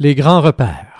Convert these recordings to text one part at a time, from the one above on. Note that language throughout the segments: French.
Les grands repères.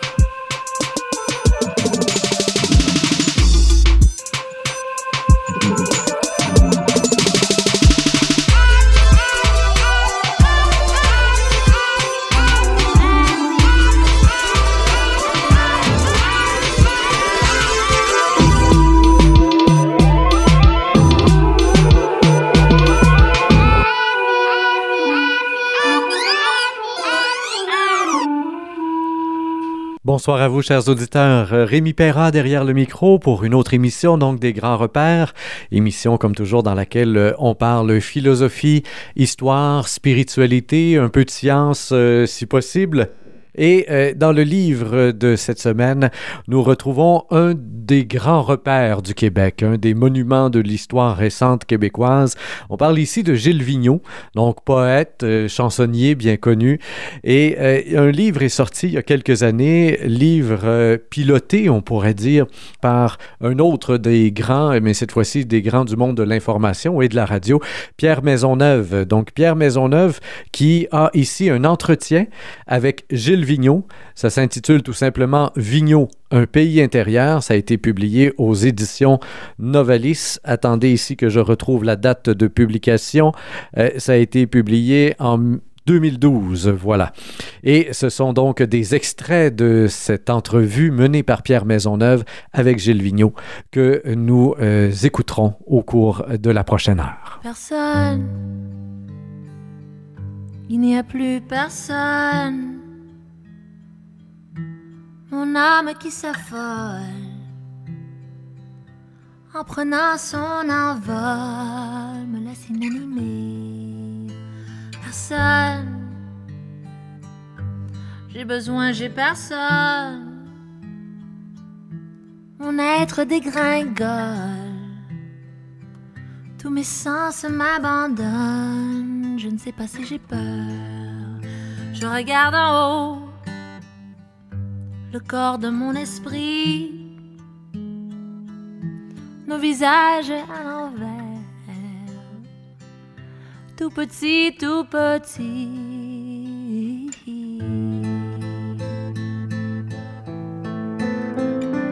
Bonsoir à vous, chers auditeurs. Rémi Perra derrière le micro pour une autre émission, donc des grands repères. Émission, comme toujours, dans laquelle euh, on parle philosophie, histoire, spiritualité, un peu de science, euh, si possible. Et euh, dans le livre de cette semaine, nous retrouvons un des grands repères du Québec, un des monuments de l'histoire récente québécoise. On parle ici de Gilles Vigneault, donc poète, euh, chansonnier bien connu. Et euh, un livre est sorti il y a quelques années, livre piloté, on pourrait dire, par un autre des grands, mais cette fois-ci des grands du monde de l'information et de la radio, Pierre Maisonneuve. Donc Pierre Maisonneuve qui a ici un entretien avec Gilles Vigneault. Ça s'intitule tout simplement Vigneault, un pays intérieur. Ça a été publié aux éditions Novalis. Attendez ici que je retrouve la date de publication. Euh, ça a été publié en 2012, voilà. Et ce sont donc des extraits de cette entrevue menée par Pierre Maisonneuve avec Gilles Vigneault que nous euh, écouterons au cours de la prochaine heure. Personne, il n'y a plus personne mon âme qui s'affole en prenant son envol me laisse inanimée. Personne, j'ai besoin, j'ai personne. Mon être dégringole, tous mes sens m'abandonnent. Je ne sais pas si j'ai peur. Je regarde en haut le corps de mon esprit, nos visages à l'envers, tout petit, tout petit.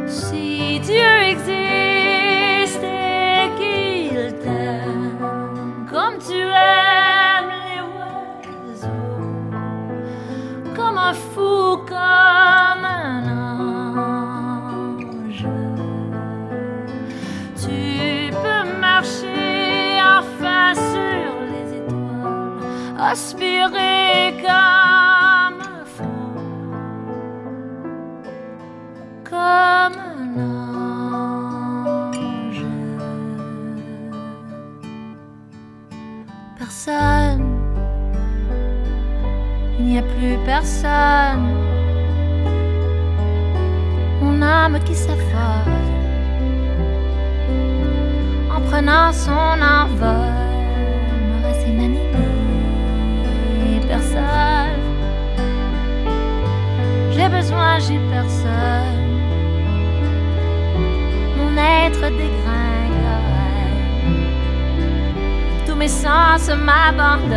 Si Dieu existe et qu'il t'aime comme tu aimes les oiseaux, comme un fou, comme fou, comme un ange. Personne il n'y a plus personne. Mon âme qui s'affole en prenant son envol Personne, j'ai besoin, j'ai personne. Mon être dégringole, tous mes sens m'abandonnent.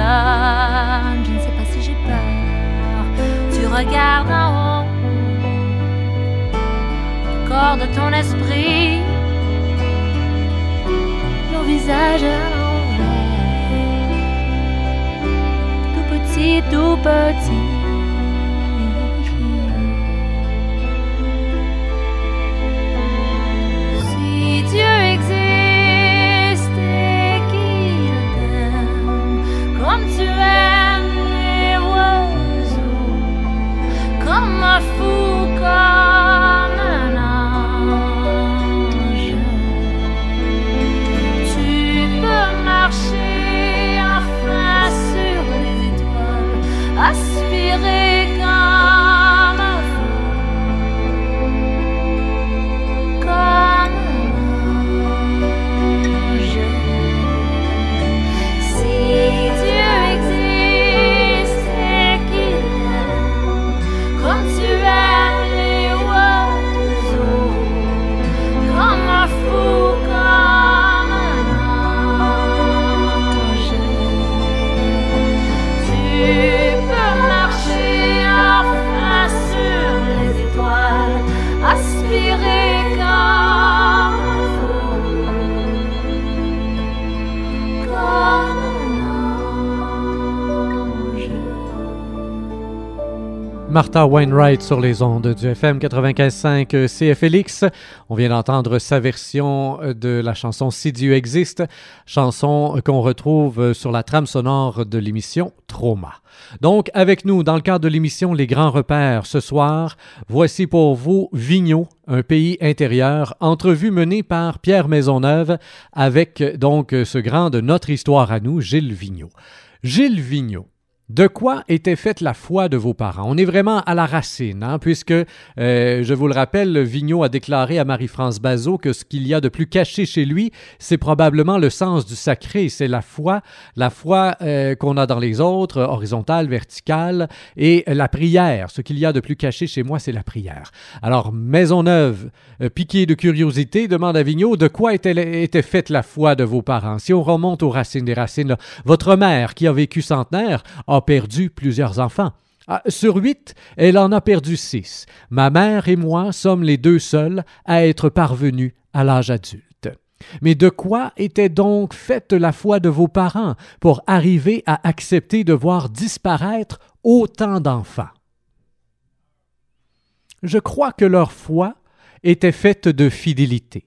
Je ne sais pas si j'ai peur. Tu regardes en haut le corps de ton esprit, nos visages petit, tout petit. Si Dieu existe qu'il t'aime comme tu aimes les oiseaux, comme un fou, Martha Wainwright sur les ondes du FM 95.5 CFLX. On vient d'entendre sa version de la chanson Si Dieu existe, chanson qu'on retrouve sur la trame sonore de l'émission Trauma. Donc, avec nous, dans le cadre de l'émission Les Grands Repères ce soir, voici pour vous Vigneault, un pays intérieur, entrevue menée par Pierre Maisonneuve avec donc ce grand de notre histoire à nous, Gilles Vigneault. Gilles Vigneault de quoi était faite la foi de vos parents? On est vraiment à la racine, hein, puisque, euh, je vous le rappelle, Vigneault a déclaré à Marie-France Bazot que ce qu'il y a de plus caché chez lui, c'est probablement le sens du sacré, c'est la foi, la foi euh, qu'on a dans les autres, horizontale, verticale, et la prière. Ce qu'il y a de plus caché chez moi, c'est la prière. Alors, Maisonneuve, euh, piqué de curiosité, demande à Vigneault de quoi était, faite la foi de vos parents. Si on remonte aux racines des racines, votre mère, qui a vécu centenaire, perdu plusieurs enfants. Ah, sur huit, elle en a perdu six. Ma mère et moi sommes les deux seuls à être parvenus à l'âge adulte. Mais de quoi était donc faite la foi de vos parents pour arriver à accepter de voir disparaître autant d'enfants? Je crois que leur foi était faite de fidélité.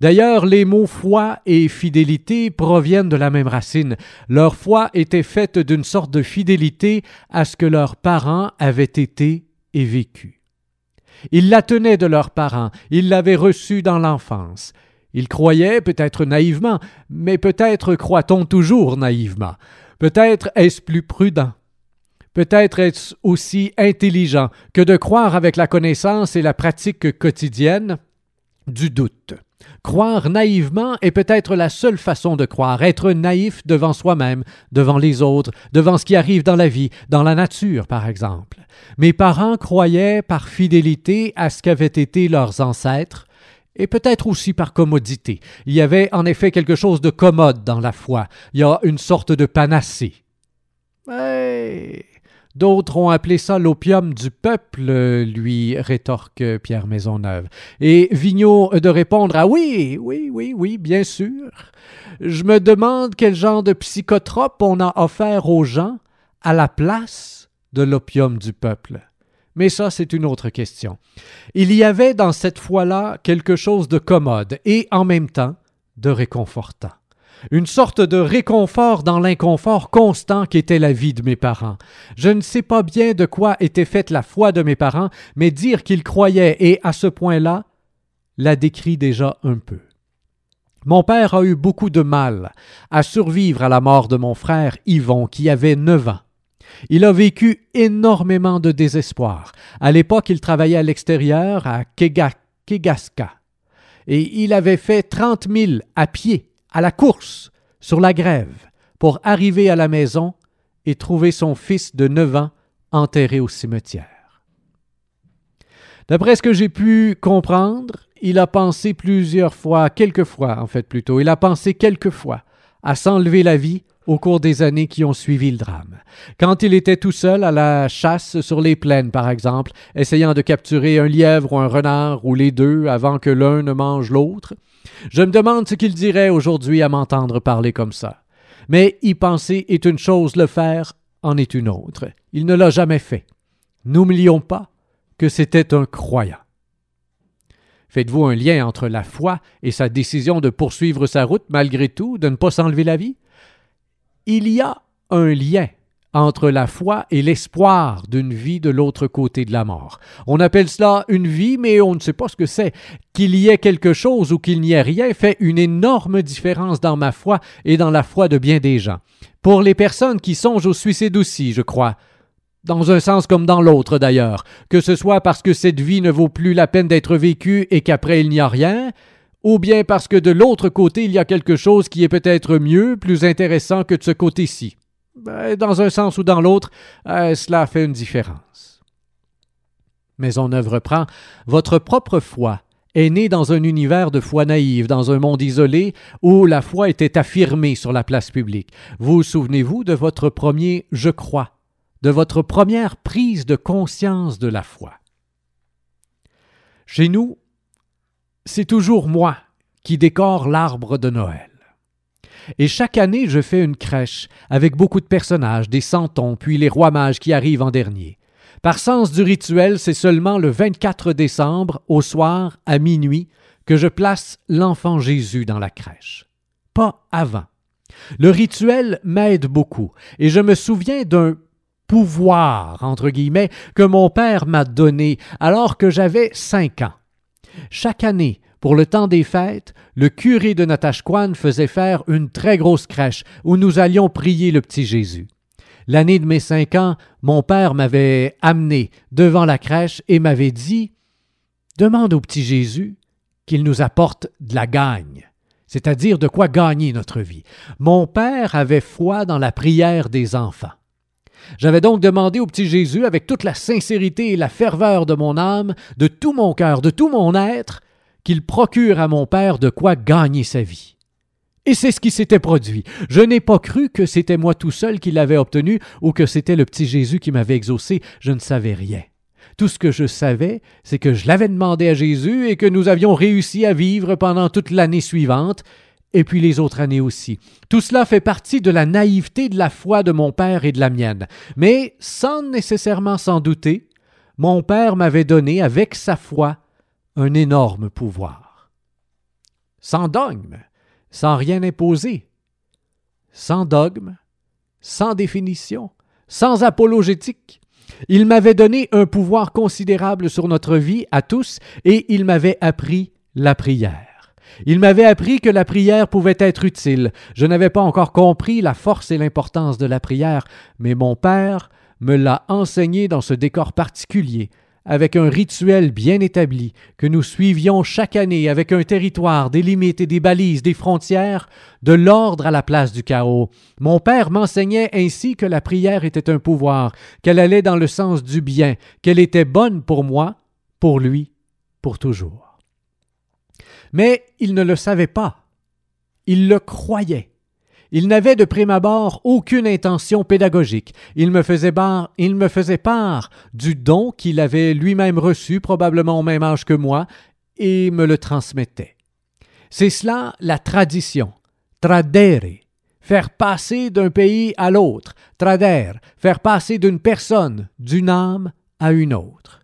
D'ailleurs, les mots foi et fidélité proviennent de la même racine. Leur foi était faite d'une sorte de fidélité à ce que leurs parents avaient été et vécu. Ils la tenaient de leurs parents, ils l'avaient reçue dans l'enfance. Ils croyaient, peut-être naïvement, mais peut-être croit-on toujours naïvement. Peut-être est-ce plus prudent. Peut-être est-ce aussi intelligent que de croire avec la connaissance et la pratique quotidienne du doute. Croire naïvement est peut-être la seule façon de croire, être naïf devant soi-même, devant les autres, devant ce qui arrive dans la vie, dans la nature, par exemple. Mes parents croyaient par fidélité à ce qu'avaient été leurs ancêtres, et peut-être aussi par commodité. Il y avait en effet quelque chose de commode dans la foi. Il y a une sorte de panacée. D'autres ont appelé ça l'opium du peuple, lui rétorque Pierre Maisonneuve. Et Vigneault de répondre Ah oui, oui, oui, oui, bien sûr. Je me demande quel genre de psychotrope on a offert aux gens à la place de l'opium du peuple. Mais ça, c'est une autre question. Il y avait dans cette foi-là quelque chose de commode et en même temps de réconfortant une sorte de réconfort dans l'inconfort constant qu'était la vie de mes parents. Je ne sais pas bien de quoi était faite la foi de mes parents, mais dire qu'ils croyaient et à ce point-là, la décrit déjà un peu. Mon père a eu beaucoup de mal à survivre à la mort de mon frère Yvon, qui avait neuf ans. Il a vécu énormément de désespoir. À l'époque, il travaillait à l'extérieur, à Kegaska, et il avait fait trente mille à pied à la course, sur la grève, pour arriver à la maison et trouver son fils de neuf ans enterré au cimetière. D'après ce que j'ai pu comprendre, il a pensé plusieurs fois, quelques fois en fait plutôt, il a pensé quelques fois à s'enlever la vie au cours des années qui ont suivi le drame. Quand il était tout seul à la chasse sur les plaines, par exemple, essayant de capturer un lièvre ou un renard ou les deux avant que l'un ne mange l'autre, je me demande ce qu'il dirait aujourd'hui à m'entendre parler comme ça. Mais y penser est une chose, le faire en est une autre. Il ne l'a jamais fait. N'oublions pas que c'était un croyant. Faites-vous un lien entre la foi et sa décision de poursuivre sa route malgré tout, de ne pas s'enlever la vie? Il y a un lien entre la foi et l'espoir d'une vie de l'autre côté de la mort. On appelle cela une vie, mais on ne sait pas ce que c'est. Qu'il y ait quelque chose ou qu'il n'y ait rien fait une énorme différence dans ma foi et dans la foi de bien des gens. Pour les personnes qui songent au suicide aussi, je crois, dans un sens comme dans l'autre d'ailleurs, que ce soit parce que cette vie ne vaut plus la peine d'être vécue et qu'après il n'y a rien, ou bien parce que de l'autre côté il y a quelque chose qui est peut-être mieux, plus intéressant que de ce côté-ci. Ben, dans un sens ou dans l'autre, euh, cela fait une différence. Mais on œuvre reprend Votre propre foi est née dans un univers de foi naïve, dans un monde isolé où la foi était affirmée sur la place publique. Vous souvenez-vous de votre premier je crois, de votre première prise de conscience de la foi? Chez nous, c'est toujours moi qui décore l'arbre de Noël. Et chaque année, je fais une crèche avec beaucoup de personnages, des santons, puis les rois mages qui arrivent en dernier. Par sens du rituel, c'est seulement le 24 décembre, au soir, à minuit, que je place l'enfant Jésus dans la crèche. Pas avant. Le rituel m'aide beaucoup, et je me souviens d'un pouvoir, entre guillemets, que mon père m'a donné alors que j'avais cinq ans. Chaque année, pour le temps des fêtes, le curé de Natashquan faisait faire une très grosse crèche où nous allions prier le petit Jésus. L'année de mes cinq ans, mon père m'avait amené devant la crèche et m'avait dit Demande au petit Jésus qu'il nous apporte de la gagne, c'est-à-dire de quoi gagner notre vie. Mon père avait foi dans la prière des enfants. J'avais donc demandé au petit Jésus, avec toute la sincérité et la ferveur de mon âme, de tout mon cœur, de tout mon être, qu'il procure à mon père de quoi gagner sa vie. Et c'est ce qui s'était produit. Je n'ai pas cru que c'était moi tout seul qui l'avais obtenu ou que c'était le petit Jésus qui m'avait exaucé. Je ne savais rien. Tout ce que je savais, c'est que je l'avais demandé à Jésus et que nous avions réussi à vivre pendant toute l'année suivante, et puis les autres années aussi. Tout cela fait partie de la naïveté de la foi de mon père et de la mienne. Mais sans nécessairement s'en douter, mon père m'avait donné, avec sa foi, un énorme pouvoir. Sans dogme, sans rien imposer, sans dogme, sans définition, sans apologétique. Il m'avait donné un pouvoir considérable sur notre vie à tous et il m'avait appris la prière. Il m'avait appris que la prière pouvait être utile. Je n'avais pas encore compris la force et l'importance de la prière, mais mon Père me l'a enseigné dans ce décor particulier, avec un rituel bien établi, que nous suivions chaque année avec un territoire, des limites des balises, des frontières, de l'ordre à la place du chaos. Mon Père m'enseignait ainsi que la prière était un pouvoir, qu'elle allait dans le sens du bien, qu'elle était bonne pour moi, pour lui, pour toujours. Mais il ne le savait pas. Il le croyait. Il n'avait de prime abord aucune intention pédagogique. Il me faisait part, il me faisait part du don qu'il avait lui-même reçu, probablement au même âge que moi, et me le transmettait. C'est cela la tradition, tradere, faire passer d'un pays à l'autre, trader, faire passer d'une personne, d'une âme à une autre.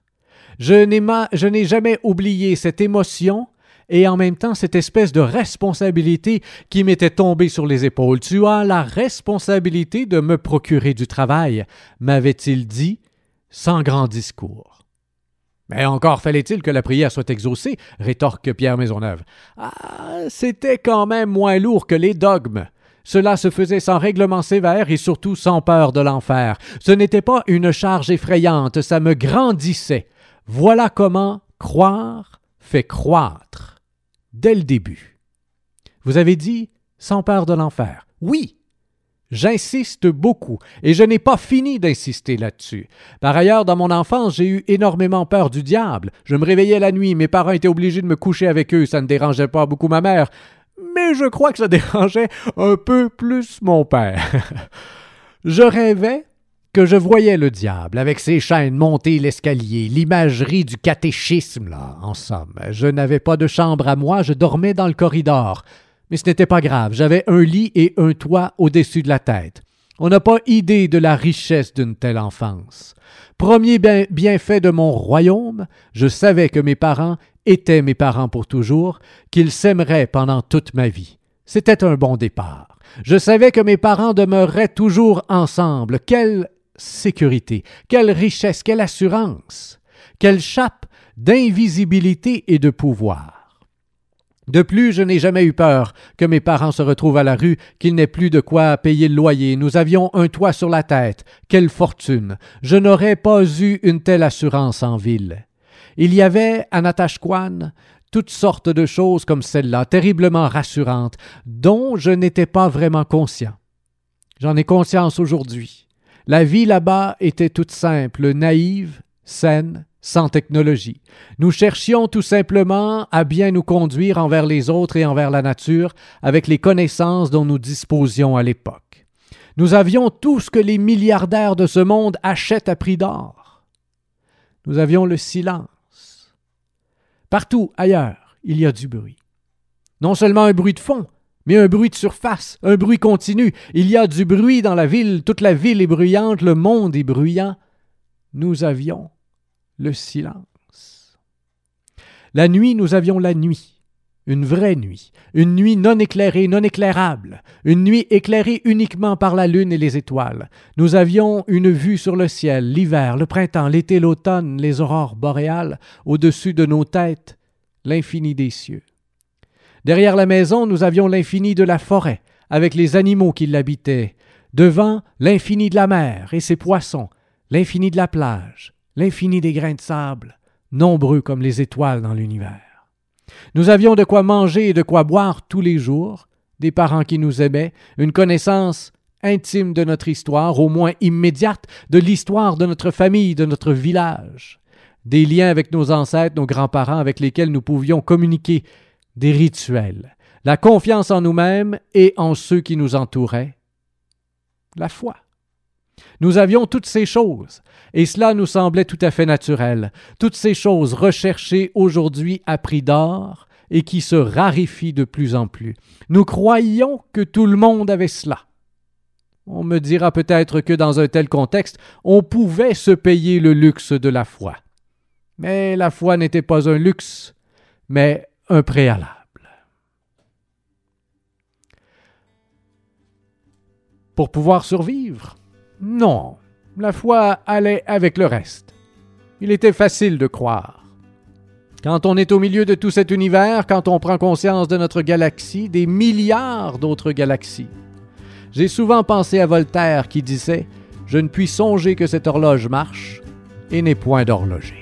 Je n'ai jamais oublié cette émotion et en même temps cette espèce de responsabilité qui m'était tombée sur les épaules. Tu as la responsabilité de me procurer du travail, m'avait-il dit, sans grand discours. Mais encore fallait-il que la prière soit exaucée, rétorque Pierre Maisonneuve. Ah, c'était quand même moins lourd que les dogmes. Cela se faisait sans règlement sévère et surtout sans peur de l'enfer. Ce n'était pas une charge effrayante, ça me grandissait. Voilà comment croire fait croître dès le début. Vous avez dit sans peur de l'enfer. Oui, J'insiste beaucoup, et je n'ai pas fini d'insister là-dessus. Par ailleurs, dans mon enfance, j'ai eu énormément peur du diable. Je me réveillais la nuit, mes parents étaient obligés de me coucher avec eux, ça ne dérangeait pas beaucoup ma mère, mais je crois que ça dérangeait un peu plus mon père. je rêvais que je voyais le diable avec ses chaînes monter l'escalier, l'imagerie du catéchisme, là, en somme. Je n'avais pas de chambre à moi, je dormais dans le corridor. Mais ce n'était pas grave, j'avais un lit et un toit au-dessus de la tête. On n'a pas idée de la richesse d'une telle enfance. Premier bienfait de mon royaume, je savais que mes parents étaient mes parents pour toujours, qu'ils s'aimeraient pendant toute ma vie. C'était un bon départ. Je savais que mes parents demeureraient toujours ensemble. Quelle sécurité, quelle richesse, quelle assurance, quelle chape d'invisibilité et de pouvoir. De plus, je n'ai jamais eu peur que mes parents se retrouvent à la rue, qu'ils n'aient plus de quoi payer le loyer. Nous avions un toit sur la tête. Quelle fortune. Je n'aurais pas eu une telle assurance en ville. Il y avait à Natashquan toutes sortes de choses comme celle-là, terriblement rassurantes, dont je n'étais pas vraiment conscient. J'en ai conscience aujourd'hui. La vie là-bas était toute simple, naïve, saine, sans technologie. Nous cherchions tout simplement à bien nous conduire envers les autres et envers la nature avec les connaissances dont nous disposions à l'époque. Nous avions tout ce que les milliardaires de ce monde achètent à prix d'or. Nous avions le silence. Partout ailleurs, il y a du bruit. Non seulement un bruit de fond, mais un bruit de surface, un bruit continu. Il y a du bruit dans la ville, toute la ville est bruyante, le monde est bruyant, nous avions le silence. La nuit, nous avions la nuit, une vraie nuit, une nuit non éclairée, non éclairable, une nuit éclairée uniquement par la lune et les étoiles. Nous avions une vue sur le ciel, l'hiver, le printemps, l'été, l'automne, les aurores boréales, au-dessus de nos têtes, l'infini des cieux. Derrière la maison, nous avions l'infini de la forêt, avec les animaux qui l'habitaient, devant l'infini de la mer et ses poissons, l'infini de la plage, l'infini des grains de sable, nombreux comme les étoiles dans l'univers. Nous avions de quoi manger et de quoi boire tous les jours, des parents qui nous aimaient, une connaissance intime de notre histoire, au moins immédiate, de l'histoire de notre famille, de notre village, des liens avec nos ancêtres, nos grands-parents avec lesquels nous pouvions communiquer, des rituels, la confiance en nous-mêmes et en ceux qui nous entouraient, la foi. Nous avions toutes ces choses, et cela nous semblait tout à fait naturel, toutes ces choses recherchées aujourd'hui à prix d'or et qui se raréfient de plus en plus. Nous croyions que tout le monde avait cela. On me dira peut-être que dans un tel contexte, on pouvait se payer le luxe de la foi. Mais la foi n'était pas un luxe, mais un préalable. Pour pouvoir survivre, non, la foi allait avec le reste. Il était facile de croire. Quand on est au milieu de tout cet univers, quand on prend conscience de notre galaxie, des milliards d'autres galaxies. J'ai souvent pensé à Voltaire qui disait Je ne puis songer que cette horloge marche et n'est point d'horloger.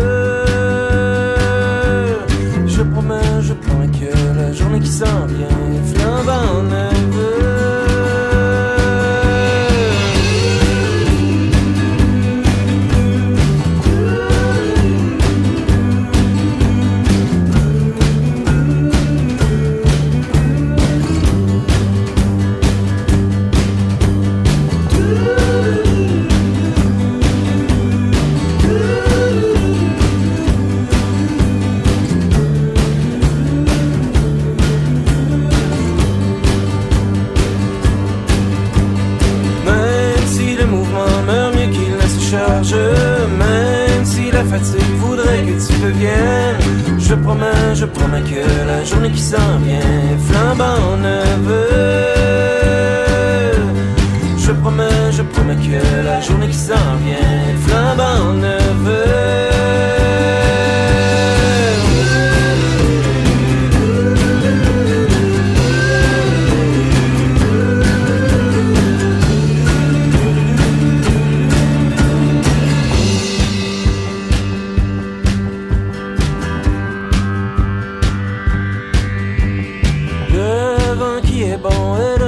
flambant en.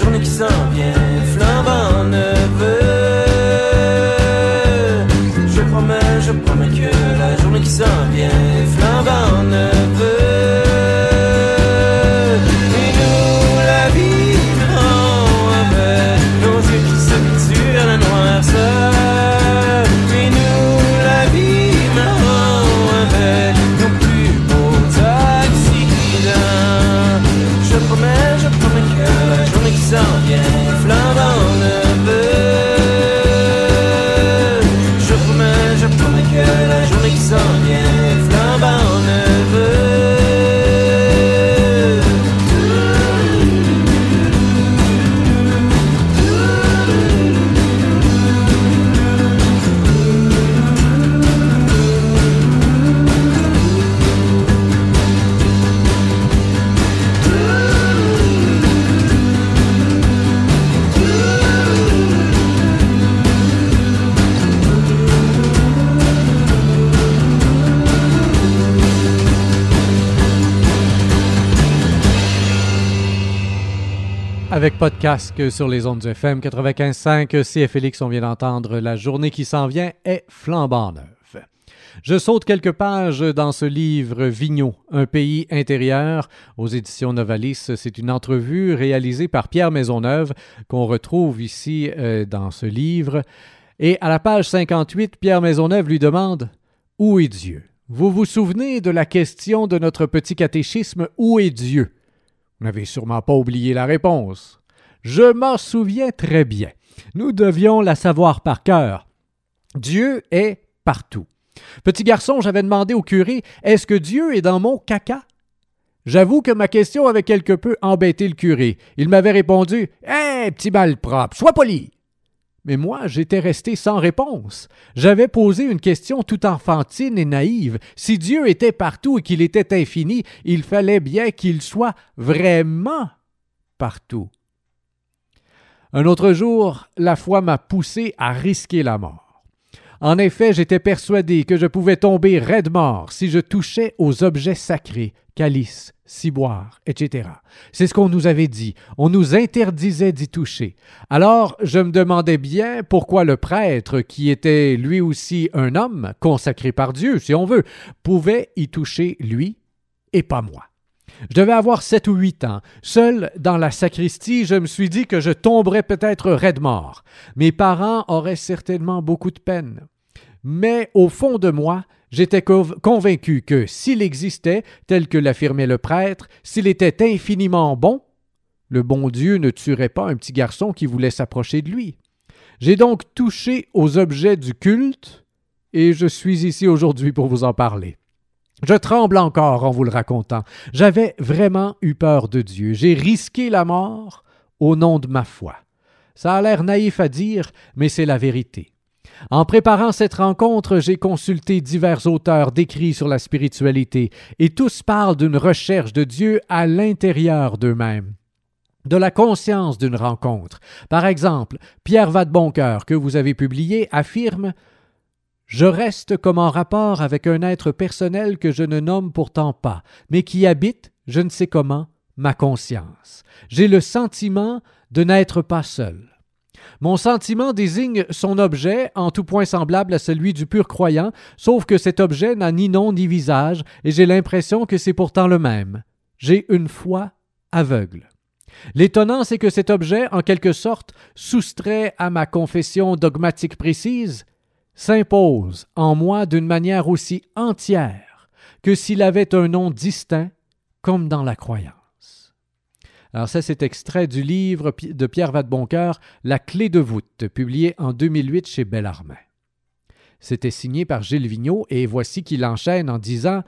journée qui s'en vient, flambant neveu. Je promets, je promets que la journée qui s'en vient, flambant neveu. Casque sur les ondes FM 95.5, CFLX, on vient d'entendre La journée qui s'en vient est flambant neuve. Je saute quelques pages dans ce livre Vigneault, un pays intérieur, aux éditions Novalis. C'est une entrevue réalisée par Pierre Maisonneuve qu'on retrouve ici euh, dans ce livre. Et à la page 58, Pierre Maisonneuve lui demande Où est Dieu? Vous vous souvenez de la question de notre petit catéchisme Où est Dieu? Vous n'avez sûrement pas oublié la réponse. Je m'en souviens très bien. Nous devions la savoir par cœur. Dieu est partout. Petit garçon, j'avais demandé au curé Est-ce que Dieu est dans mon caca? J'avoue que ma question avait quelque peu embêté le curé. Il m'avait répondu Hé, petit malpropre, sois poli mais moi, j'étais resté sans réponse. J'avais posé une question tout enfantine et naïve. Si Dieu était partout et qu'il était infini, il fallait bien qu'il soit vraiment partout. Un autre jour, la foi m'a poussé à risquer la mort. En effet, j'étais persuadé que je pouvais tomber raide mort si je touchais aux objets sacrés, calices, ciboires, etc. C'est ce qu'on nous avait dit. On nous interdisait d'y toucher. Alors, je me demandais bien pourquoi le prêtre, qui était lui aussi un homme, consacré par Dieu, si on veut, pouvait y toucher lui et pas moi. Je devais avoir sept ou huit ans. Seul dans la sacristie, je me suis dit que je tomberais peut-être raide mort. Mes parents auraient certainement beaucoup de peine. Mais au fond de moi, j'étais convaincu que s'il existait, tel que l'affirmait le prêtre, s'il était infiniment bon, le bon Dieu ne tuerait pas un petit garçon qui voulait s'approcher de lui. J'ai donc touché aux objets du culte, et je suis ici aujourd'hui pour vous en parler. Je tremble encore en vous le racontant. J'avais vraiment eu peur de Dieu. J'ai risqué la mort au nom de ma foi. Ça a l'air naïf à dire, mais c'est la vérité. En préparant cette rencontre, j'ai consulté divers auteurs d'écrits sur la spiritualité, et tous parlent d'une recherche de Dieu à l'intérieur d'eux-mêmes de la conscience d'une rencontre. Par exemple, Pierre Vadeboncoeur, que vous avez publié, affirme je reste comme en rapport avec un être personnel que je ne nomme pourtant pas, mais qui habite, je ne sais comment, ma conscience. J'ai le sentiment de n'être pas seul. Mon sentiment désigne son objet en tout point semblable à celui du pur croyant, sauf que cet objet n'a ni nom ni visage, et j'ai l'impression que c'est pourtant le même. J'ai une foi aveugle. L'étonnant, c'est que cet objet, en quelque sorte, soustrait à ma confession dogmatique précise, s'impose en moi d'une manière aussi entière que s'il avait un nom distinct, comme dans la croyance. Alors ça, c'est extrait du livre de Pierre Vadeboncoeur, La clé de voûte, publié en 2008 chez Bellarmin. C'était signé par Gilles et voici qu'il enchaîne en disant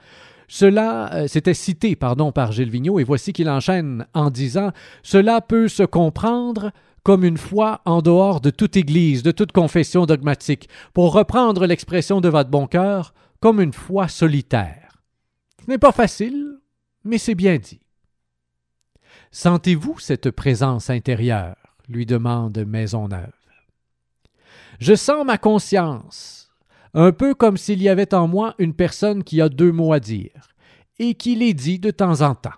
cela, euh, c'était cité, pardon, par Gilles Vigneault, et voici qu'il enchaîne en disant Cela peut se comprendre comme une foi en dehors de toute Église, de toute confession dogmatique, pour reprendre l'expression de votre bon cœur, comme une foi solitaire. Ce n'est pas facile, mais c'est bien dit. Sentez-vous cette présence intérieure? lui demande Maisonneuve. Je sens ma conscience, un peu comme s'il y avait en moi une personne qui a deux mots à dire, et qui les dit de temps en temps.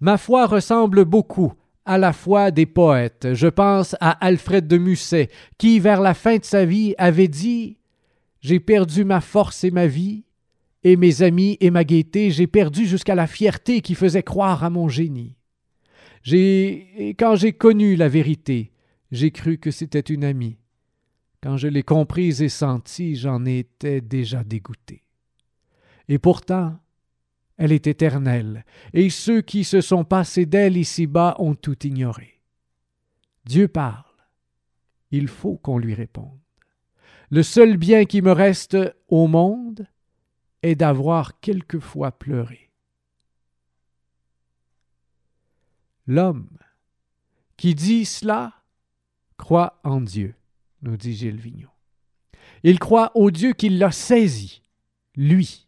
Ma foi ressemble beaucoup à la fois des poètes. Je pense à Alfred de Musset, qui, vers la fin de sa vie, avait dit J'ai perdu ma force et ma vie, et mes amis et ma gaieté, j'ai perdu jusqu'à la fierté qui faisait croire à mon génie. J'ai, quand j'ai connu la vérité, j'ai cru que c'était une amie. Quand je l'ai comprise et sentie, j'en étais déjà dégoûté. Et pourtant, elle est éternelle, et ceux qui se sont passés d'elle ici-bas ont tout ignoré. Dieu parle. Il faut qu'on lui réponde. Le seul bien qui me reste au monde est d'avoir quelquefois pleuré. L'homme qui dit cela croit en Dieu, nous dit Gilles Vigneault. Il croit au Dieu qui l'a saisi, lui.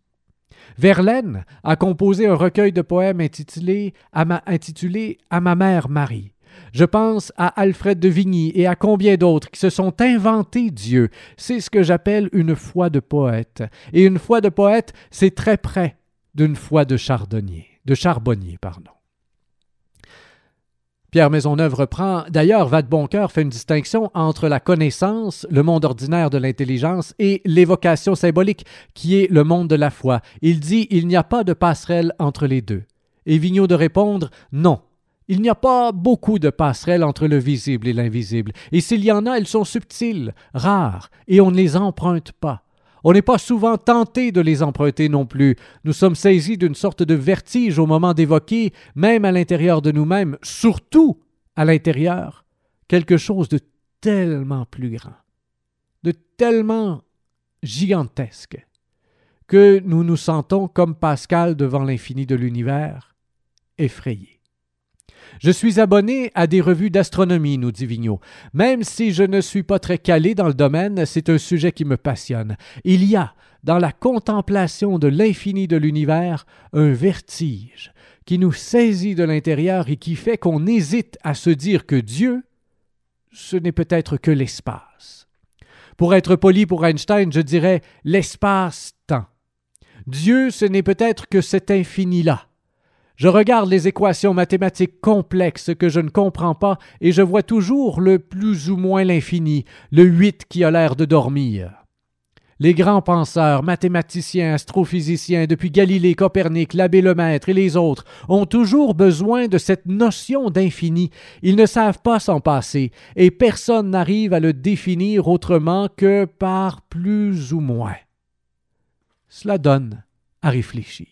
Verlaine a composé un recueil de poèmes intitulé à, ma, mère Marie. Je pense à Alfred de Vigny et à combien d'autres qui se sont inventés Dieu. C'est ce que j'appelle une foi de poète. Et une foi de poète, c'est très près d'une foi de chardonnier, de charbonnier, pardon. Pierre Maisonneuve reprend D'ailleurs, Vadeboncoeur fait une distinction entre la connaissance, le monde ordinaire de l'intelligence, et l'évocation symbolique, qui est le monde de la foi. Il dit Il n'y a pas de passerelle entre les deux. Et Vigneault de répondre Non. Il n'y a pas beaucoup de passerelles entre le visible et l'invisible, et s'il y en a, elles sont subtiles, rares, et on ne les emprunte pas. On n'est pas souvent tenté de les emprunter non plus. Nous sommes saisis d'une sorte de vertige au moment d'évoquer, même à l'intérieur de nous-mêmes, surtout à l'intérieur, quelque chose de tellement plus grand, de tellement gigantesque, que nous nous sentons comme Pascal devant l'infini de l'univers, effrayés. Je suis abonné à des revues d'astronomie, nous dit Vigneault. Même si je ne suis pas très calé dans le domaine, c'est un sujet qui me passionne. Il y a, dans la contemplation de l'infini de l'univers, un vertige qui nous saisit de l'intérieur et qui fait qu'on hésite à se dire que Dieu, ce n'est peut-être que l'espace. Pour être poli pour Einstein, je dirais l'espace-temps. Dieu, ce n'est peut-être que cet infini-là. Je regarde les équations mathématiques complexes que je ne comprends pas et je vois toujours le plus ou moins l'infini, le 8 qui a l'air de dormir. Les grands penseurs, mathématiciens, astrophysiciens, depuis Galilée, Copernic, l'abbé Lemaître et les autres, ont toujours besoin de cette notion d'infini. Ils ne savent pas s'en passer, et personne n'arrive à le définir autrement que par plus ou moins. Cela donne à réfléchir.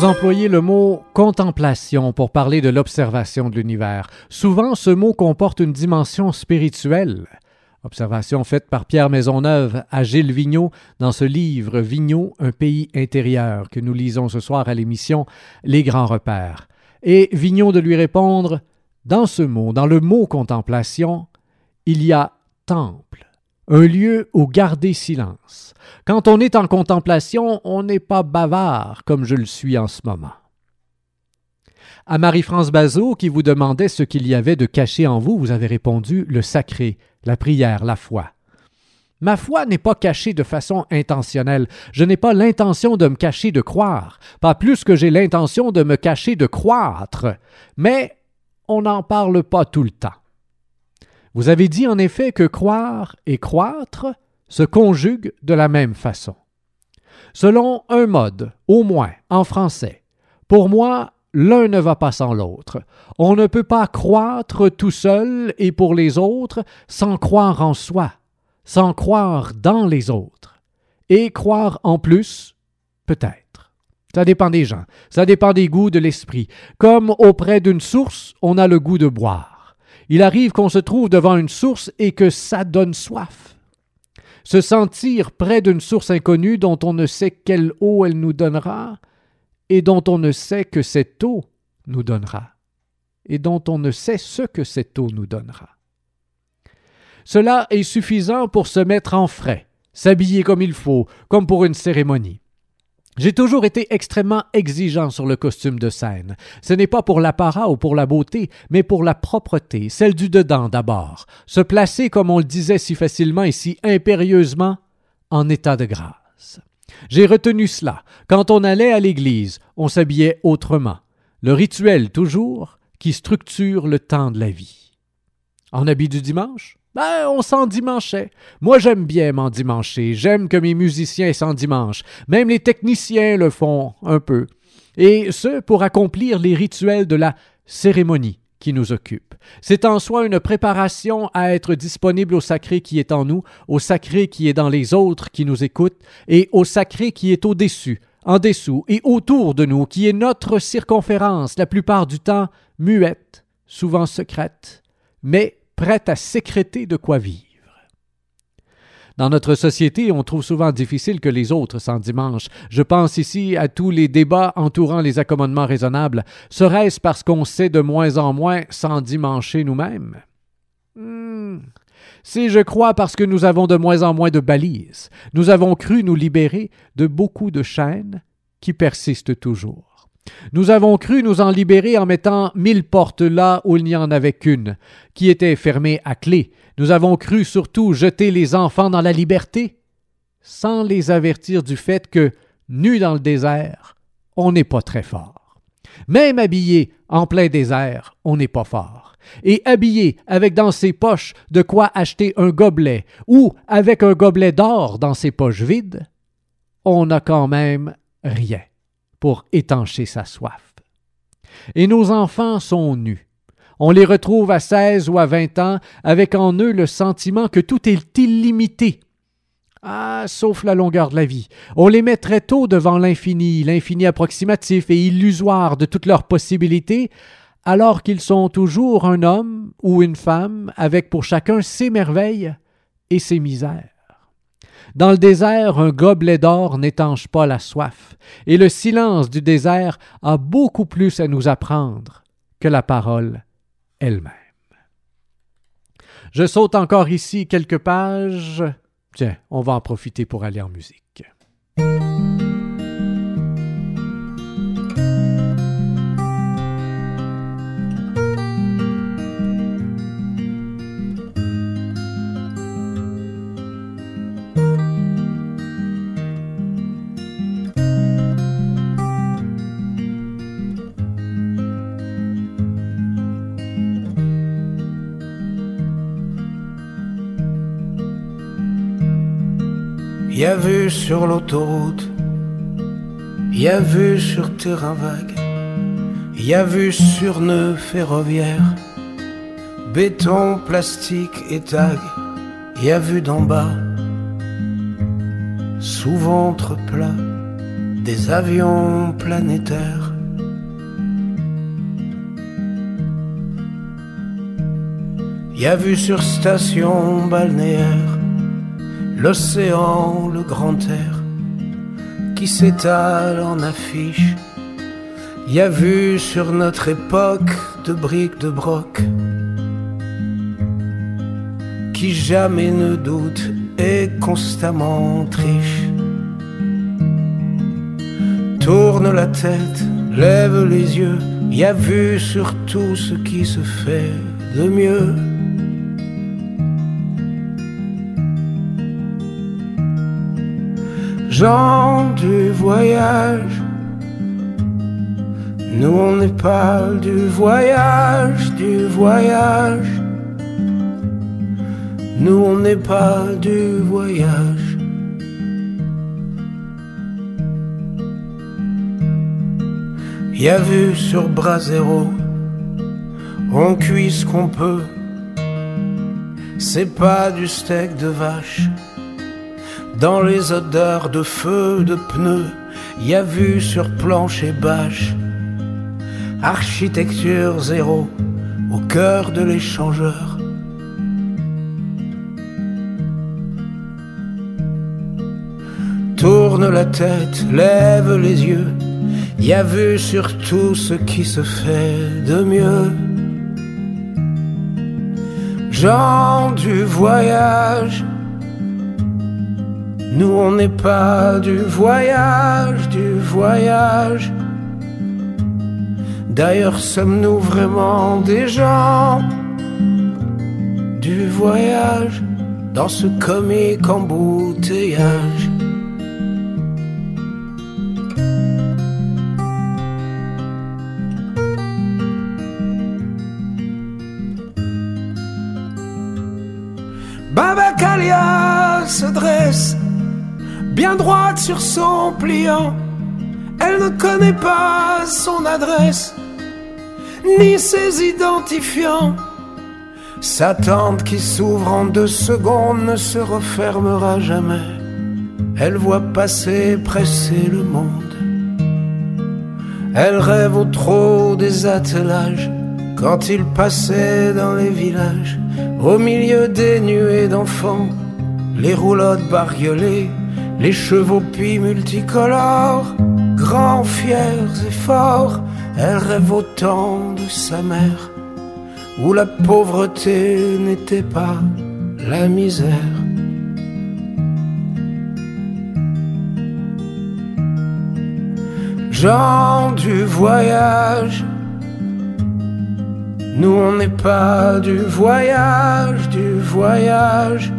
Vous employez le mot contemplation pour parler de l'observation de l'univers. Souvent, ce mot comporte une dimension spirituelle. Observation faite par Pierre Maisonneuve à Gilles Vigneault dans ce livre Vigneault, un pays intérieur que nous lisons ce soir à l'émission Les grands repères. Et Vigneault de lui répondre Dans ce mot, dans le mot contemplation, il y a temple, un lieu où garder silence. Quand on est en contemplation, on n'est pas bavard comme je le suis en ce moment. À Marie-France Bazot, qui vous demandait ce qu'il y avait de caché en vous, vous avez répondu le sacré, la prière, la foi. Ma foi n'est pas cachée de façon intentionnelle. Je n'ai pas l'intention de me cacher de croire, pas plus que j'ai l'intention de me cacher de croître. Mais on n'en parle pas tout le temps. Vous avez dit en effet que croire et croître se conjuguent de la même façon. Selon un mode, au moins en français, pour moi, l'un ne va pas sans l'autre. On ne peut pas croître tout seul et pour les autres sans croire en soi, sans croire dans les autres. Et croire en plus, peut-être. Ça dépend des gens, ça dépend des goûts de l'esprit. Comme auprès d'une source, on a le goût de boire. Il arrive qu'on se trouve devant une source et que ça donne soif. Se sentir près d'une source inconnue dont on ne sait quelle eau elle nous donnera, et dont on ne sait que cette eau nous donnera, et dont on ne sait ce que cette eau nous donnera. Cela est suffisant pour se mettre en frais, s'habiller comme il faut, comme pour une cérémonie. J'ai toujours été extrêmement exigeant sur le costume de scène. Ce n'est pas pour l'apparat ou pour la beauté, mais pour la propreté, celle du dedans d'abord. Se placer, comme on le disait si facilement et si impérieusement, en état de grâce. J'ai retenu cela. Quand on allait à l'église, on s'habillait autrement. Le rituel, toujours, qui structure le temps de la vie. En habit du dimanche? Ben, on s'endimanchait. Moi, j'aime bien m'endimancher. J'aime que mes musiciens s'endimanchent. Même les techniciens le font un peu. Et ce, pour accomplir les rituels de la cérémonie qui nous occupe. C'est en soi une préparation à être disponible au sacré qui est en nous, au sacré qui est dans les autres qui nous écoutent, et au sacré qui est au-dessus, en dessous et autour de nous, qui est notre circonférence, la plupart du temps muette, souvent secrète, mais prête à sécréter de quoi vivre. Dans notre société, on trouve souvent difficile que les autres s'endimanchent. Je pense ici à tous les débats entourant les accommodements raisonnables. Serait-ce parce qu'on sait de moins en moins s'endimancher nous-mêmes? Hmm. C'est, je crois, parce que nous avons de moins en moins de balises. Nous avons cru nous libérer de beaucoup de chaînes qui persistent toujours. Nous avons cru nous en libérer en mettant mille portes là où il n'y en avait qu'une, qui était fermée à clé, nous avons cru surtout jeter les enfants dans la liberté, sans les avertir du fait que, nus dans le désert, on n'est pas très fort. Même habillé en plein désert, on n'est pas fort. Et habillé avec dans ses poches de quoi acheter un gobelet, ou avec un gobelet d'or dans ses poches vides, on n'a quand même rien pour étancher sa soif. Et nos enfants sont nus, on les retrouve à 16 ou à 20 ans avec en eux le sentiment que tout est illimité. Ah, sauf la longueur de la vie. On les met très tôt devant l'infini, l'infini approximatif et illusoire de toutes leurs possibilités, alors qu'ils sont toujours un homme ou une femme avec pour chacun ses merveilles et ses misères. Dans le désert, un gobelet d'or n'étanche pas la soif, et le silence du désert a beaucoup plus à nous apprendre que la parole elle-même. Je saute encore ici quelques pages. Tiens, on va en profiter pour aller en musique. Y a vu sur l'autoroute, y a vu sur terrain vague, y a vu sur nœud ferroviaire, béton, plastique et tag, y a vu d'en bas, sous ventre plat, des avions planétaires. Y a vu sur station balnéaire l'océan, le grand air qui s'étale en affiche. Y a vu sur notre époque de briques de broc qui jamais ne doute et constamment triche. Tourne la tête, lève les yeux, y a vu sur tout ce qui se fait de mieux. Du voyage. Nous on n'est pas du voyage, du voyage. Nous on n'est pas du voyage. y a vu sur Brasero, on cuit ce qu'on peut. C'est pas du steak de vache. Dans les odeurs de feu, de pneus, y a vu sur planche et bâche. Architecture zéro, au cœur de l'échangeur. Tourne la tête, lève les yeux, y a vu sur tout ce qui se fait de mieux. Gens du voyage, nous on n'est pas du voyage, du voyage. D'ailleurs, sommes-nous vraiment des gens du voyage dans ce comique embouteillage? Droite sur son pliant. Elle ne connaît pas son adresse, ni ses identifiants. Sa tente qui s'ouvre en deux secondes ne se refermera jamais. Elle voit passer, presser le monde. Elle rêve au trot des attelages quand il passait dans les villages, au milieu des nuées d'enfants, les roulottes bariolées, les chevaux puis multicolores, grands, fiers et forts, elle rêve autant de sa mère, où la pauvreté n'était pas la misère. Gens du voyage, nous on n'est pas du voyage, du voyage.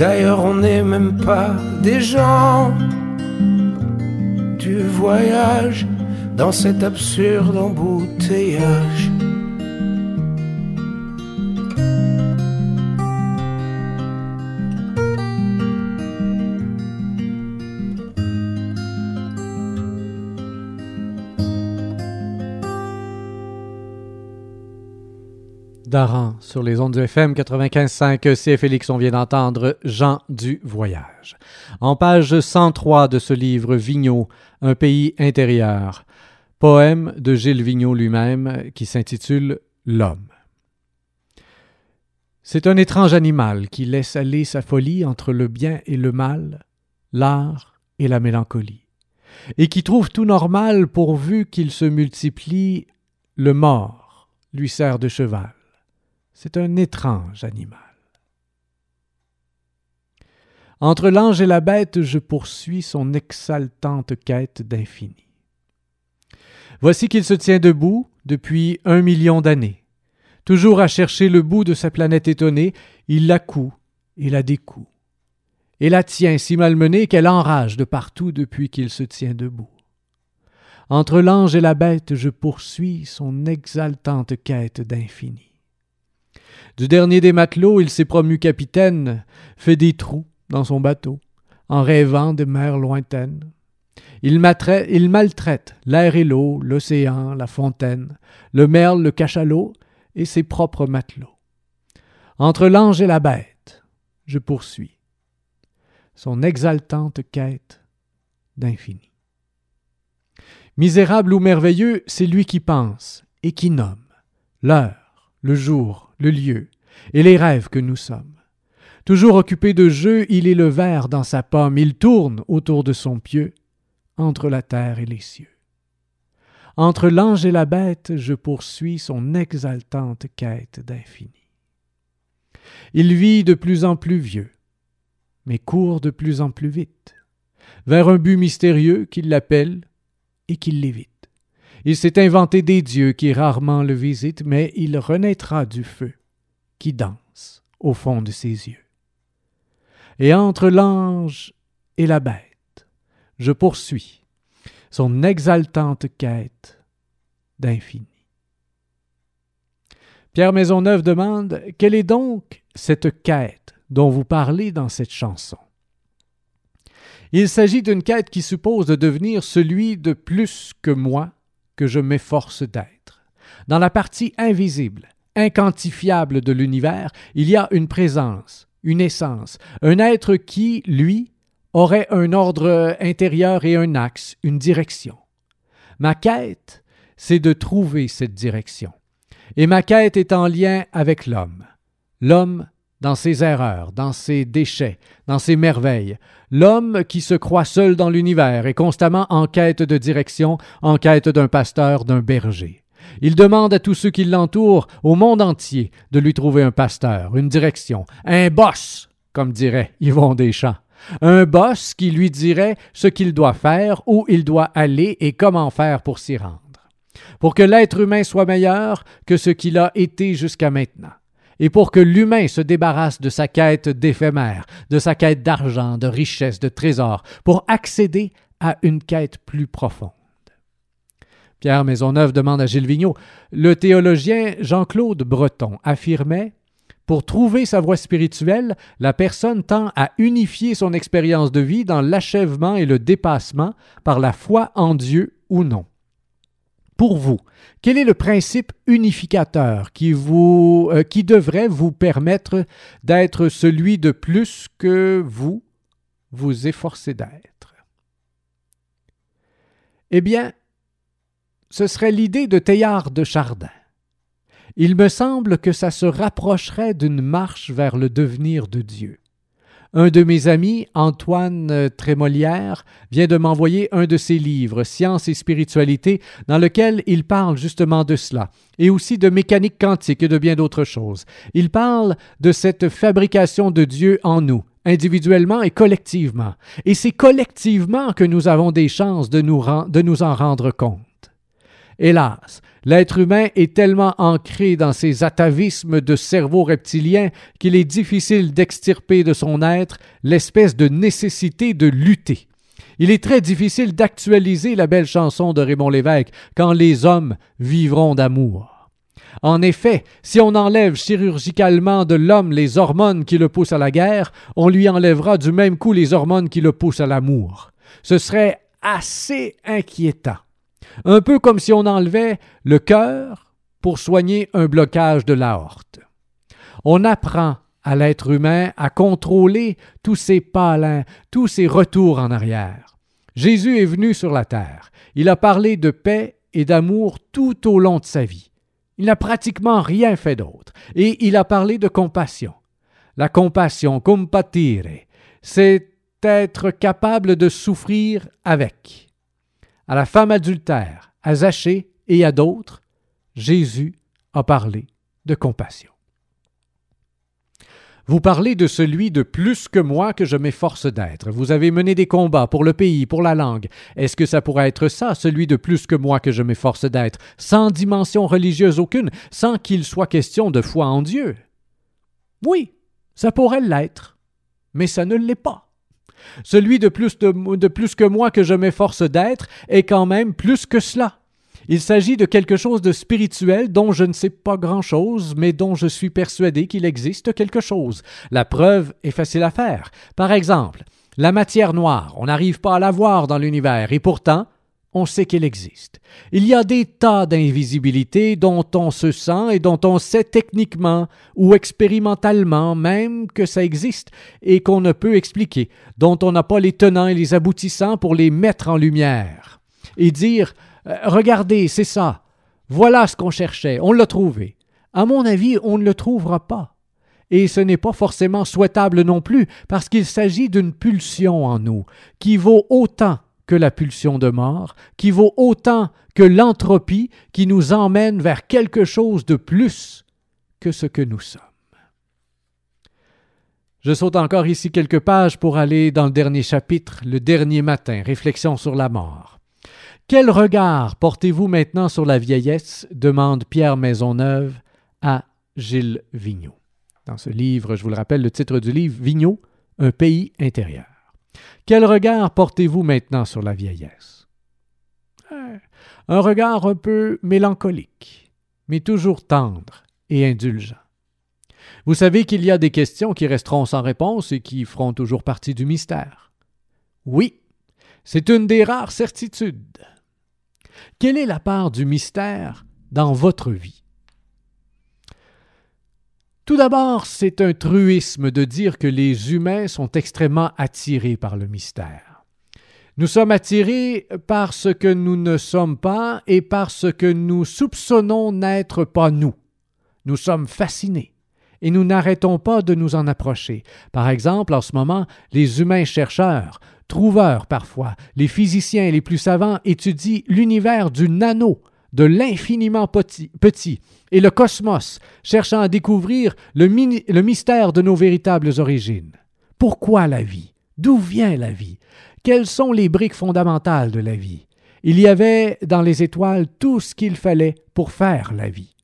D'ailleurs on n'est même pas des gens du voyage dans cet absurde embouteillage. Daran sur les ondes du FM 95.5 CFLX. On vient d'entendre Jean du Voyage. En page 103 de ce livre Vigneault, Un pays intérieur, poème de Gilles Vigneault lui-même qui s'intitule L'homme. C'est un étrange animal qui laisse aller sa folie entre le bien et le mal, l'art et la mélancolie, et qui trouve tout normal pourvu qu'il se multiplie, le mort lui sert de cheval. C'est un étrange animal. Entre l'ange et la bête, je poursuis son exaltante quête d'infini. Voici qu'il se tient debout depuis un million d'années. Toujours à chercher le bout de sa planète étonnée, il la coud et la découd. Et la tient si malmenée qu'elle enrage de partout depuis qu'il se tient debout. Entre l'ange et la bête, je poursuis son exaltante quête d'infini. Du dernier des matelots, il s'est promu capitaine, fait des trous dans son bateau, en rêvant de mers lointaines. Il, il maltraite l'air et l'eau, l'océan, la fontaine, le merle, le cachalot et ses propres matelots. Entre l'ange et la bête, je poursuis son exaltante quête d'infini. Misérable ou merveilleux, c'est lui qui pense et qui nomme l'heure, le jour, le lieu, et les rêves que nous sommes. Toujours occupé de jeu, il est le ver dans sa pomme, il tourne autour de son pieu, entre la terre et les cieux. Entre l'ange et la bête, je poursuis son exaltante quête d'infini. Il vit de plus en plus vieux, mais court de plus en plus vite, vers un but mystérieux qui l'appelle et qui l'évite. Il s'est inventé des dieux qui rarement le visitent, mais il renaîtra du feu qui danse au fond de ses yeux. Et entre l'ange et la bête, je poursuis son exaltante quête d'infini. Pierre Maisonneuve demande Quelle est donc cette quête dont vous parlez dans cette chanson? Il s'agit d'une quête qui suppose de devenir celui de plus que moi que je m'efforce d'être. Dans la partie invisible, inquantifiable de l'univers, il y a une présence, une essence, un être qui, lui, aurait un ordre intérieur et un axe, une direction. Ma quête, c'est de trouver cette direction. Et ma quête est en lien avec l'homme. L'homme dans ses erreurs, dans ses déchets, dans ses merveilles. L'homme qui se croit seul dans l'univers est constamment en quête de direction, en quête d'un pasteur, d'un berger. Il demande à tous ceux qui l'entourent, au monde entier, de lui trouver un pasteur, une direction, un boss, comme dirait Yvon Deschamps. Un boss qui lui dirait ce qu'il doit faire, où il doit aller et comment faire pour s'y rendre. Pour que l'être humain soit meilleur que ce qu'il a été jusqu'à maintenant et pour que l'humain se débarrasse de sa quête d'éphémère, de sa quête d'argent, de richesse, de trésor, pour accéder à une quête plus profonde. Pierre Maisonneuve demande à Gilles Vigneault Le théologien Jean-Claude Breton affirmait Pour trouver sa voie spirituelle, la personne tend à unifier son expérience de vie dans l'achèvement et le dépassement par la foi en Dieu ou non. Pour vous, quel est le principe unificateur qui, vous, euh, qui devrait vous permettre d'être celui de plus que vous vous efforcez d'être? Eh bien, ce serait l'idée de Théard de Chardin. Il me semble que ça se rapprocherait d'une marche vers le devenir de Dieu. Un de mes amis, Antoine euh, Trémolière, vient de m'envoyer un de ses livres, Science et spiritualité, dans lequel il parle justement de cela, et aussi de mécanique quantique et de bien d'autres choses. Il parle de cette fabrication de Dieu en nous, individuellement et collectivement. Et c'est collectivement que nous avons des chances de nous, de nous en rendre compte. Hélas, l'être humain est tellement ancré dans ses atavismes de cerveau reptilien qu'il est difficile d'extirper de son être l'espèce de nécessité de lutter. Il est très difficile d'actualiser la belle chanson de Raymond Lévesque quand les hommes vivront d'amour. En effet, si on enlève chirurgicalement de l'homme les hormones qui le poussent à la guerre, on lui enlèvera du même coup les hormones qui le poussent à l'amour. Ce serait assez inquiétant un peu comme si on enlevait le cœur pour soigner un blocage de l'aorte. On apprend à l'être humain à contrôler tous ses pas tous ses retours en arrière. Jésus est venu sur la terre. Il a parlé de paix et d'amour tout au long de sa vie. Il n'a pratiquement rien fait d'autre. Et il a parlé de compassion. La compassion, compatire, c'est être capable de souffrir avec à la femme adultère, à Zachée et à d'autres, Jésus a parlé de compassion. Vous parlez de celui de plus que moi que je m'efforce d'être. Vous avez mené des combats pour le pays, pour la langue. Est-ce que ça pourrait être ça, celui de plus que moi que je m'efforce d'être, sans dimension religieuse aucune, sans qu'il soit question de foi en Dieu? Oui, ça pourrait l'être, mais ça ne l'est pas. Celui de plus, de, plus que moi que je m'efforce d'être est quand même plus que cela. Il s'agit de quelque chose de spirituel dont je ne sais pas grand-chose, mais dont je suis persuadé qu'il existe quelque chose. La preuve est facile à faire. Par exemple, la matière noire, on n'arrive pas à la voir dans l'univers, et pourtant, on sait qu'elle existe. Il y a des tas d'invisibilités dont on se sent et dont on sait techniquement ou expérimentalement même que ça existe et qu'on ne peut expliquer, dont on n'a pas les tenants et les aboutissants pour les mettre en lumière. Et dire euh, Regardez, c'est ça. Voilà ce qu'on cherchait, on l'a trouvé. À mon avis, on ne le trouvera pas. Et ce n'est pas forcément souhaitable non plus, parce qu'il s'agit d'une pulsion en nous, qui vaut autant la pulsion de mort, qui vaut autant que l'entropie qui nous emmène vers quelque chose de plus que ce que nous sommes. Je saute encore ici quelques pages pour aller dans le dernier chapitre, le dernier matin, réflexion sur la mort. Quel regard portez-vous maintenant sur la vieillesse? demande Pierre Maisonneuve à Gilles Vigneault. Dans ce livre, je vous le rappelle, le titre du livre, Vigneault, un pays intérieur. Quel regard portez-vous maintenant sur la vieillesse? Euh, Un regard un peu mélancolique, mais toujours tendre et indulgent. Vous savez qu'il y a des questions qui resteront sans réponse et qui feront toujours partie du mystère. Oui, c'est une des rares certitudes. Quelle est la part du mystère dans votre vie? Tout d'abord, c'est un truisme de dire que les humains sont extrêmement attirés par le mystère. Nous sommes attirés par ce que nous ne sommes pas et par ce que nous soupçonnons n'être pas nous. Nous sommes fascinés et nous n'arrêtons pas de nous en approcher. Par exemple, en ce moment, les humains chercheurs, trouveurs parfois, les physiciens les plus savants étudient l'univers du nano, de l'infiniment petit, et le cosmos, cherchant à découvrir le mystère de nos véritables origines. Pourquoi la vie? D'où vient la vie? Quelles sont les briques fondamentales de la vie? Il y avait dans les étoiles tout ce qu'il fallait pour faire la vie.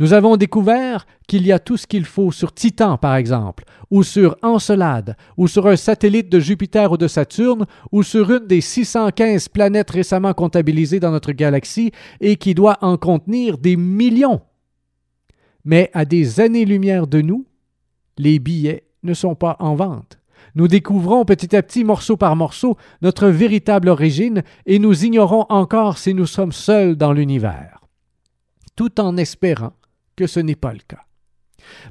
Nous avons découvert qu'il y a tout ce qu'il faut sur Titan, par exemple, ou sur Encelade, ou sur un satellite de Jupiter ou de Saturne, ou sur une des 615 planètes récemment comptabilisées dans notre galaxie et qui doit en contenir des millions. Mais à des années-lumière de nous, les billets ne sont pas en vente. Nous découvrons petit à petit, morceau par morceau, notre véritable origine et nous ignorons encore si nous sommes seuls dans l'univers. Tout en espérant que ce n'est pas le cas.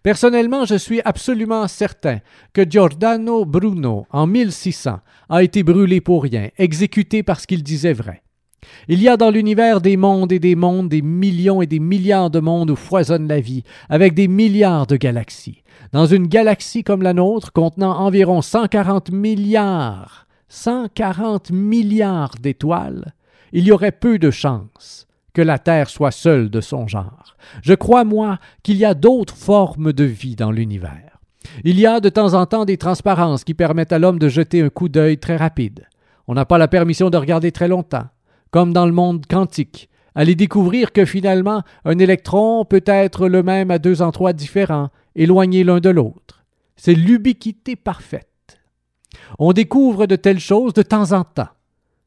Personnellement, je suis absolument certain que Giordano Bruno, en 1600, a été brûlé pour rien, exécuté parce qu'il disait vrai. Il y a dans l'univers des mondes et des mondes, des millions et des milliards de mondes où foisonne la vie, avec des milliards de galaxies. Dans une galaxie comme la nôtre, contenant environ 140 milliards, 140 milliards d'étoiles, il y aurait peu de chances que la Terre soit seule de son genre. Je crois, moi, qu'il y a d'autres formes de vie dans l'univers. Il y a de temps en temps des transparences qui permettent à l'homme de jeter un coup d'œil très rapide. On n'a pas la permission de regarder très longtemps, comme dans le monde quantique. Aller découvrir que finalement un électron peut être le même à deux endroits différents, éloignés l'un de l'autre. C'est l'ubiquité parfaite. On découvre de telles choses de temps en temps.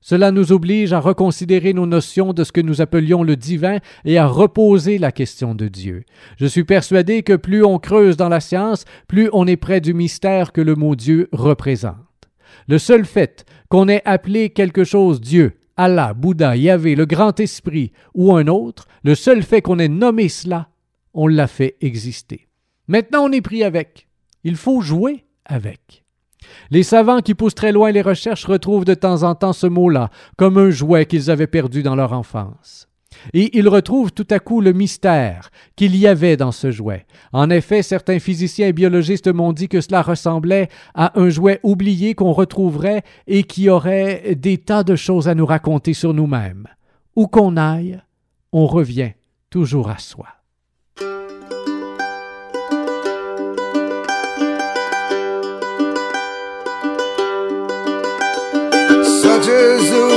Cela nous oblige à reconsidérer nos notions de ce que nous appelions le divin et à reposer la question de Dieu. Je suis persuadé que plus on creuse dans la science, plus on est près du mystère que le mot Dieu représente. Le seul fait qu'on ait appelé quelque chose Dieu, Allah, Bouddha, Yahvé, le Grand Esprit ou un autre, le seul fait qu'on ait nommé cela, on l'a fait exister. Maintenant on est pris avec. Il faut jouer avec. Les savants qui poussent très loin les recherches retrouvent de temps en temps ce mot-là, comme un jouet qu'ils avaient perdu dans leur enfance. Et ils retrouvent tout à coup le mystère qu'il y avait dans ce jouet. En effet, certains physiciens et biologistes m'ont dit que cela ressemblait à un jouet oublié qu'on retrouverait et qui aurait des tas de choses à nous raconter sur nous-mêmes. Où qu'on aille, on revient toujours à soi. Jesus.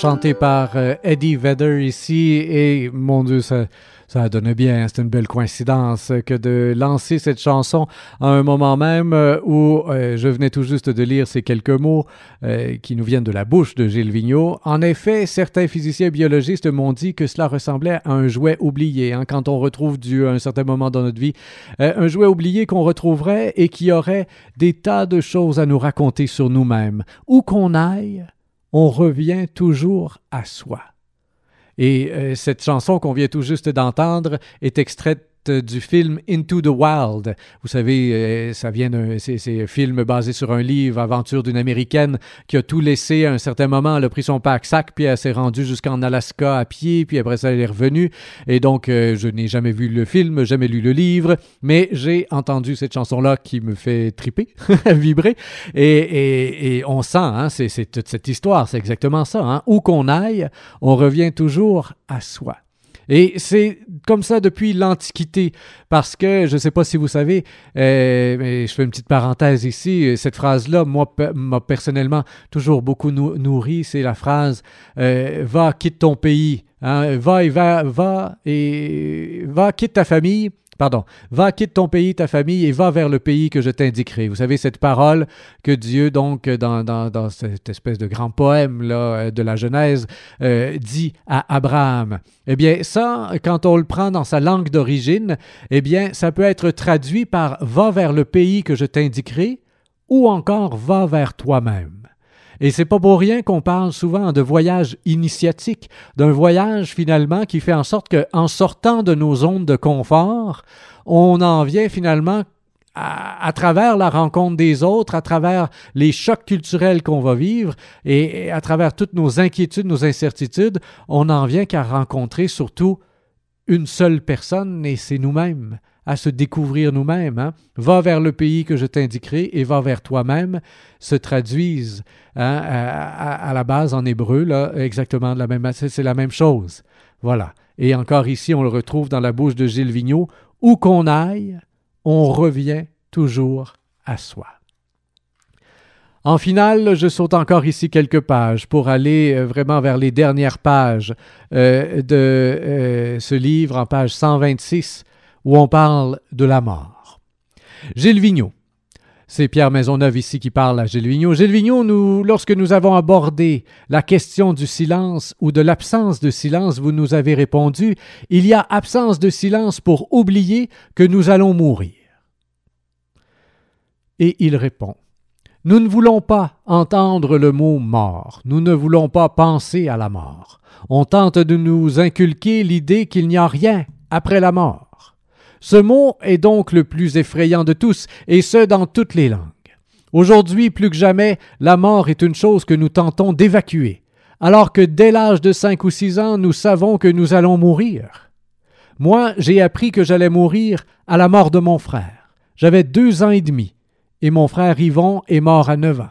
Chanté par euh, Eddie Vedder ici. Et mon Dieu, ça, ça donne bien. C'est une belle coïncidence que de lancer cette chanson à un moment même euh, où euh, je venais tout juste de lire ces quelques mots qui nous viennent de la bouche de Gilles Vigneault. En effet, certains physiciens biologistes m'ont dit que cela ressemblait à un jouet oublié. Hein, quand on retrouve du, à un certain moment dans notre vie un jouet oublié qu'on retrouverait et qui aurait des tas de choses à nous raconter sur nous-mêmes. Où qu'on aille, on revient toujours à soi. Et euh, cette chanson qu'on vient tout juste d'entendre est extraite du film Into the Wild. Vous savez, euh, ça vient d'un c'est, un film basé sur un livre, Aventure d'une Américaine, qui a tout laissé à un certain moment. Elle a pris son pack-sac, puis elle s'est rendue jusqu'en Alaska à pied, puis après ça, elle est revenue. Et donc, euh, je n'ai jamais vu le film, jamais lu le livre, mais j'ai entendu cette chanson-là qui me fait triper, vibrer. Et, et, on sent, hein, c'est, toute cette histoire, c'est exactement ça. Hein. Où qu'on aille, on revient toujours à soi. Et c'est comme ça depuis l'Antiquité, parce que, je ne sais pas si vous savez, euh, mais je fais une petite parenthèse ici, cette phrase-là, moi, m'a personnellement toujours beaucoup nourri, c'est la phrase euh, Va, quitte ton pays hein, va et va, va et va, quitte ta famille pardon, va, quitte ton pays, ta famille, et va vers le pays que je t'indiquerai. Vous savez, cette parole que Dieu, donc, dans, dans, cette espèce de grand poème là, euh, de la Genèse, euh, dit à Abraham. Eh bien, ça, quand on le prend dans sa langue d'origine, eh bien, ça peut être traduit par va vers le pays que je t'indiquerai, ou encore va vers toi-même. Et c'est pas pour rien qu'on parle souvent de voyage initiatique, d'un voyage finalement qui fait en sorte qu'en sortant de nos zones de confort, on en vient finalement à, travers la rencontre des autres, à travers les chocs culturels qu'on va vivre et, à travers toutes nos inquiétudes, nos incertitudes, on en vient qu'à rencontrer surtout une seule personne et c'est nous-mêmes à se découvrir nous-mêmes. Hein. Va vers le pays que je t'indiquerai et va vers toi-même se traduisent hein, à, la base en hébreu, là, exactement de la même c'est la même chose. Voilà. Et encore ici, on le retrouve dans la bouche de Gilles Vigneault. Où qu'on aille, on revient toujours à soi. En finale, je saute encore ici quelques pages pour aller euh, vraiment vers les dernières pages euh, de euh, ce livre, en page 126, où on parle de la mort. Gilles Vigneault. C'est Pierre Maisonneuve ici qui parle à Gilles Vigneault. Gilles Vigneault, lorsque nous avons abordé la question du silence ou de l'absence de silence, vous nous avez répondu Il y a absence de silence pour oublier que nous allons mourir. Et il répond Nous ne voulons pas entendre le mot mort, nous ne voulons pas penser à la mort. On tente de nous inculquer l'idée qu'il n'y a rien après la mort. Ce mot est donc le plus effrayant de tous, et ce dans toutes les langues. Aujourd'hui, plus que jamais, la mort est une chose que nous tentons d'évacuer, alors que dès l'âge de cinq ou six ans, nous savons que nous allons mourir. Moi, j'ai appris que j'allais mourir à la mort de mon frère. J'avais deux ans et demi, et mon frère Yvon est mort à neuf ans.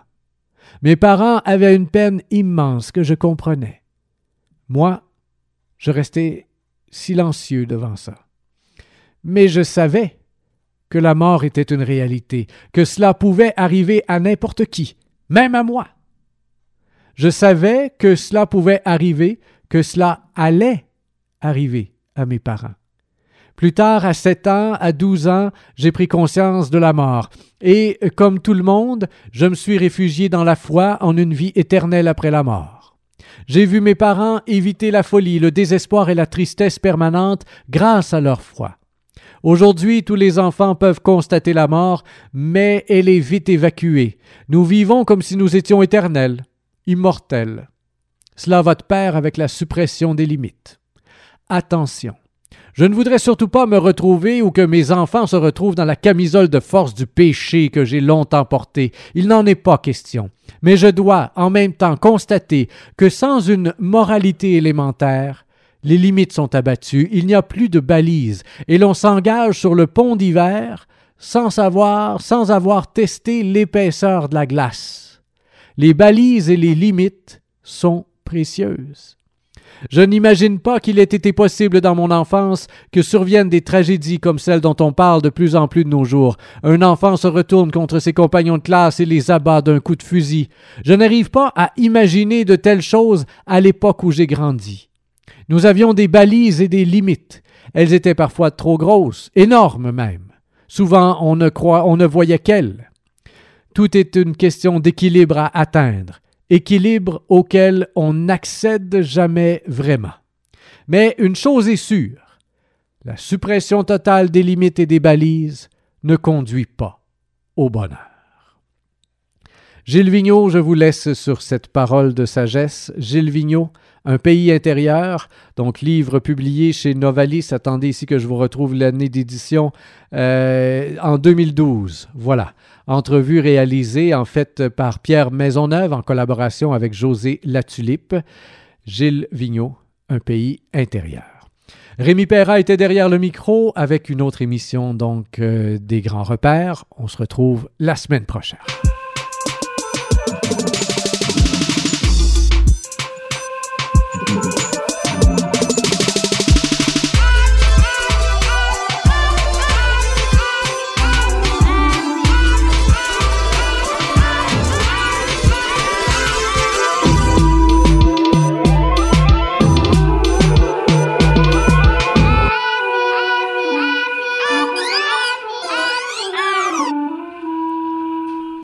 Mes parents avaient une peine immense que je comprenais. Moi, je restais silencieux devant ça mais je savais que la mort était une réalité, que cela pouvait arriver à n'importe qui, même à moi. Je savais que cela pouvait arriver, que cela allait arriver à mes parents. Plus tard, à sept ans, à douze ans, j'ai pris conscience de la mort, et, comme tout le monde, je me suis réfugié dans la foi en une vie éternelle après la mort. J'ai vu mes parents éviter la folie, le désespoir et la tristesse permanente grâce à leur foi. Aujourd'hui, tous les enfants peuvent constater la mort, mais elle est vite évacuée. Nous vivons comme si nous étions éternels, immortels. Cela va de pair avec la suppression des limites. Attention. Je ne voudrais surtout pas me retrouver ou que mes enfants se retrouvent dans la camisole de force du péché que j'ai longtemps porté. Il n'en est pas question. Mais je dois en même temps constater que sans une moralité élémentaire, les limites sont abattues, il n'y a plus de balises, et l'on s'engage sur le pont d'hiver sans savoir, sans avoir testé l'épaisseur de la glace. Les balises et les limites sont précieuses. Je n'imagine pas qu'il ait été possible dans mon enfance que surviennent des tragédies comme celles dont on parle de plus en plus de nos jours. Un enfant se retourne contre ses compagnons de classe et les abat d'un coup de fusil. Je n'arrive pas à imaginer de telles choses à l'époque où j'ai grandi. Nous avions des balises et des limites. Elles étaient parfois trop grosses, énormes même. Souvent on ne, croit, on ne voyait qu'elles. Tout est une question d'équilibre à atteindre équilibre auquel on n'accède jamais vraiment. Mais une chose est sûre, la suppression totale des limites et des balises ne conduit pas au bonheur. Gilles je vous laisse sur cette parole de sagesse. Gilles Un pays intérieur, donc livre publié chez Novalis. Attendez ici que je vous retrouve l'année d'édition euh, en 2012. Voilà. Entrevue réalisée en fait par Pierre Maisonneuve en collaboration avec José Latulippe. Gilles Vigneault, Un pays intérieur. Rémi Perra était derrière le micro avec une autre émission donc euh, des grands repères. On se retrouve la semaine prochaine.